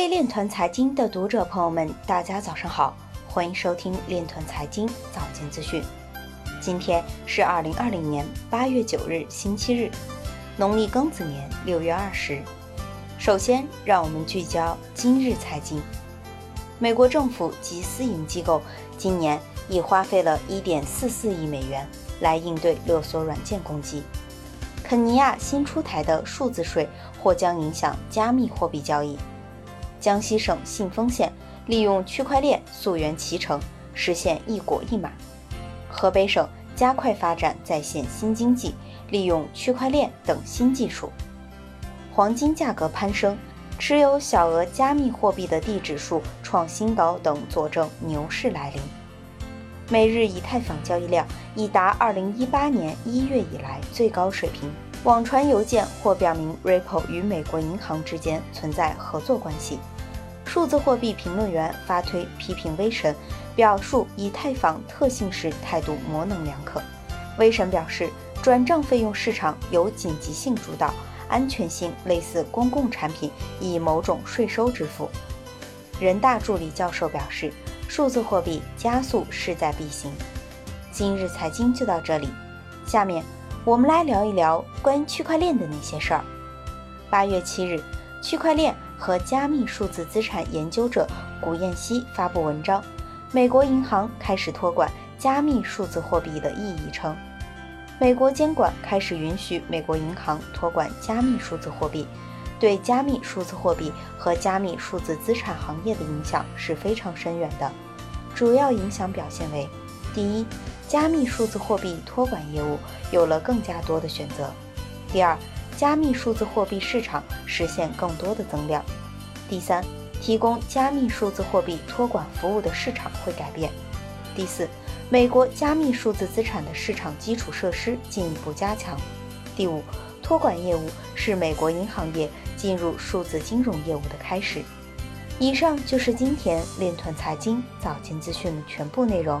位链团财经的读者朋友们，大家早上好，欢迎收听链团财经早间资讯。今天是二零二零年八月九日，星期日，农历庚子年六月二十。首先，让我们聚焦今日财经。美国政府及私营机构今年已花费了一点四四亿美元来应对勒索软件攻击。肯尼亚新出台的数字税或将影响加密货币交易。江西省信丰县利用区块链溯源脐橙，实现一果一码。河北省加快发展在线新经济，利用区块链等新技术。黄金价格攀升，持有小额加密货币的地指数创新高等，佐证牛市来临。每日以太坊交易量已达2018年1月以来最高水平。网传邮件或表明 Ripple 与美国银行之间存在合作关系。数字货币评论员发推批评威神，表述以太坊特性时态度模棱两可。威神表示，转账费用市场由紧急性主导，安全性类似公共产品以某种税收支付。人大助理教授表示，数字货币加速势在必行。今日财经就到这里，下面我们来聊一聊关于区块链的那些事儿。八月七日，区块链。和加密数字资产研究者古彦希发布文章，美国银行开始托管加密数字货币的意义称，美国监管开始允许美国银行托管加密数字货币，对加密数字货币和加密数字资产行业的影响是非常深远的。主要影响表现为：第一，加密数字货币托管业务有了更加多的选择；第二，加密数字货币市场实现更多的增量。第三，提供加密数字货币托管服务的市场会改变。第四，美国加密数字资产的市场基础设施进一步加强。第五，托管业务是美国银行业进入数字金融业务的开始。以上就是今天链团财经早间资讯的全部内容，